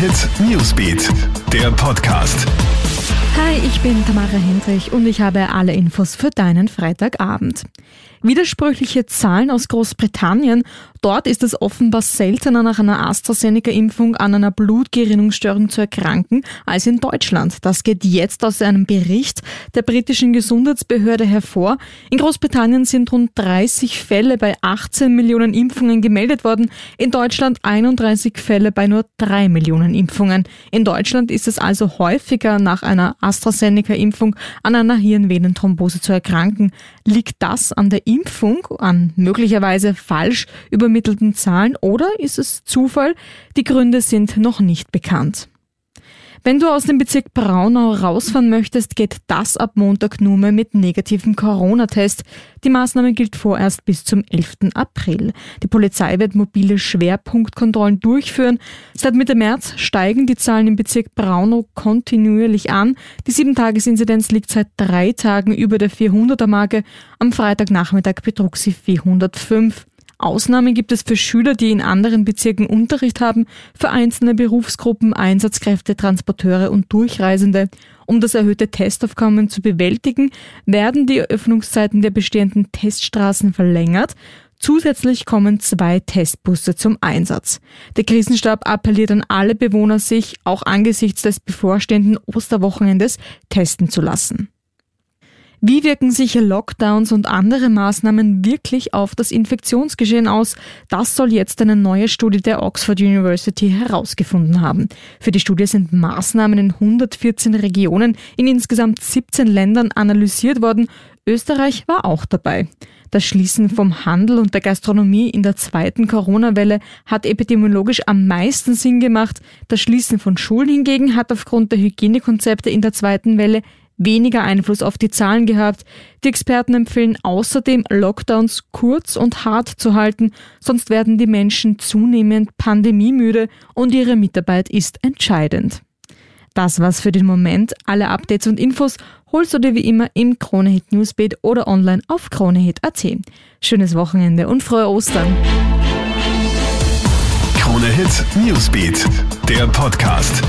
Hit Newsbeat, der Podcast. Hi, ich bin Tamara Hendrich und ich habe alle Infos für deinen Freitagabend. Widersprüchliche Zahlen aus Großbritannien. Dort ist es offenbar seltener nach einer AstraZeneca-Impfung an einer Blutgerinnungsstörung zu erkranken als in Deutschland. Das geht jetzt aus einem Bericht der britischen Gesundheitsbehörde hervor. In Großbritannien sind rund 30 Fälle bei 18 Millionen Impfungen gemeldet worden. In Deutschland 31 Fälle bei nur 3 Millionen Impfungen. In Deutschland ist es also häufiger nach einer AstraZeneca-Impfung an einer Hirnvenenthrombose zu erkranken. Liegt das an der Impfung, an möglicherweise falsch übermittelten Zahlen oder ist es Zufall? Die Gründe sind noch nicht bekannt. Wenn du aus dem Bezirk Braunau rausfahren möchtest, geht das ab Montag nur mehr mit negativem Corona-Test. Die Maßnahme gilt vorerst bis zum 11. April. Die Polizei wird mobile Schwerpunktkontrollen durchführen. Seit Mitte März steigen die Zahlen im Bezirk Braunau kontinuierlich an. Die 7-Tages-Inzidenz liegt seit drei Tagen über der 400er-Marke. Am Freitagnachmittag betrug sie 405. Ausnahmen gibt es für Schüler, die in anderen Bezirken Unterricht haben, für einzelne Berufsgruppen, Einsatzkräfte, Transporteure und Durchreisende. Um das erhöhte Testaufkommen zu bewältigen, werden die Öffnungszeiten der bestehenden Teststraßen verlängert. Zusätzlich kommen zwei Testbusse zum Einsatz. Der Krisenstab appelliert an alle Bewohner, sich auch angesichts des bevorstehenden Osterwochenendes testen zu lassen. Wie wirken sich Lockdowns und andere Maßnahmen wirklich auf das Infektionsgeschehen aus? Das soll jetzt eine neue Studie der Oxford University herausgefunden haben. Für die Studie sind Maßnahmen in 114 Regionen in insgesamt 17 Ländern analysiert worden. Österreich war auch dabei. Das Schließen vom Handel und der Gastronomie in der zweiten Corona-Welle hat epidemiologisch am meisten Sinn gemacht. Das Schließen von Schulen hingegen hat aufgrund der Hygienekonzepte in der zweiten Welle weniger Einfluss auf die Zahlen gehabt. Die Experten empfehlen außerdem, Lockdowns kurz und hart zu halten, sonst werden die Menschen zunehmend pandemiemüde und ihre Mitarbeit ist entscheidend. Das war's für den Moment. Alle Updates und Infos holst du dir wie immer im Kronehit Newsbeat oder online auf kronehit.at. Schönes Wochenende und frohe Ostern. Kronehit Newsbeat, der Podcast.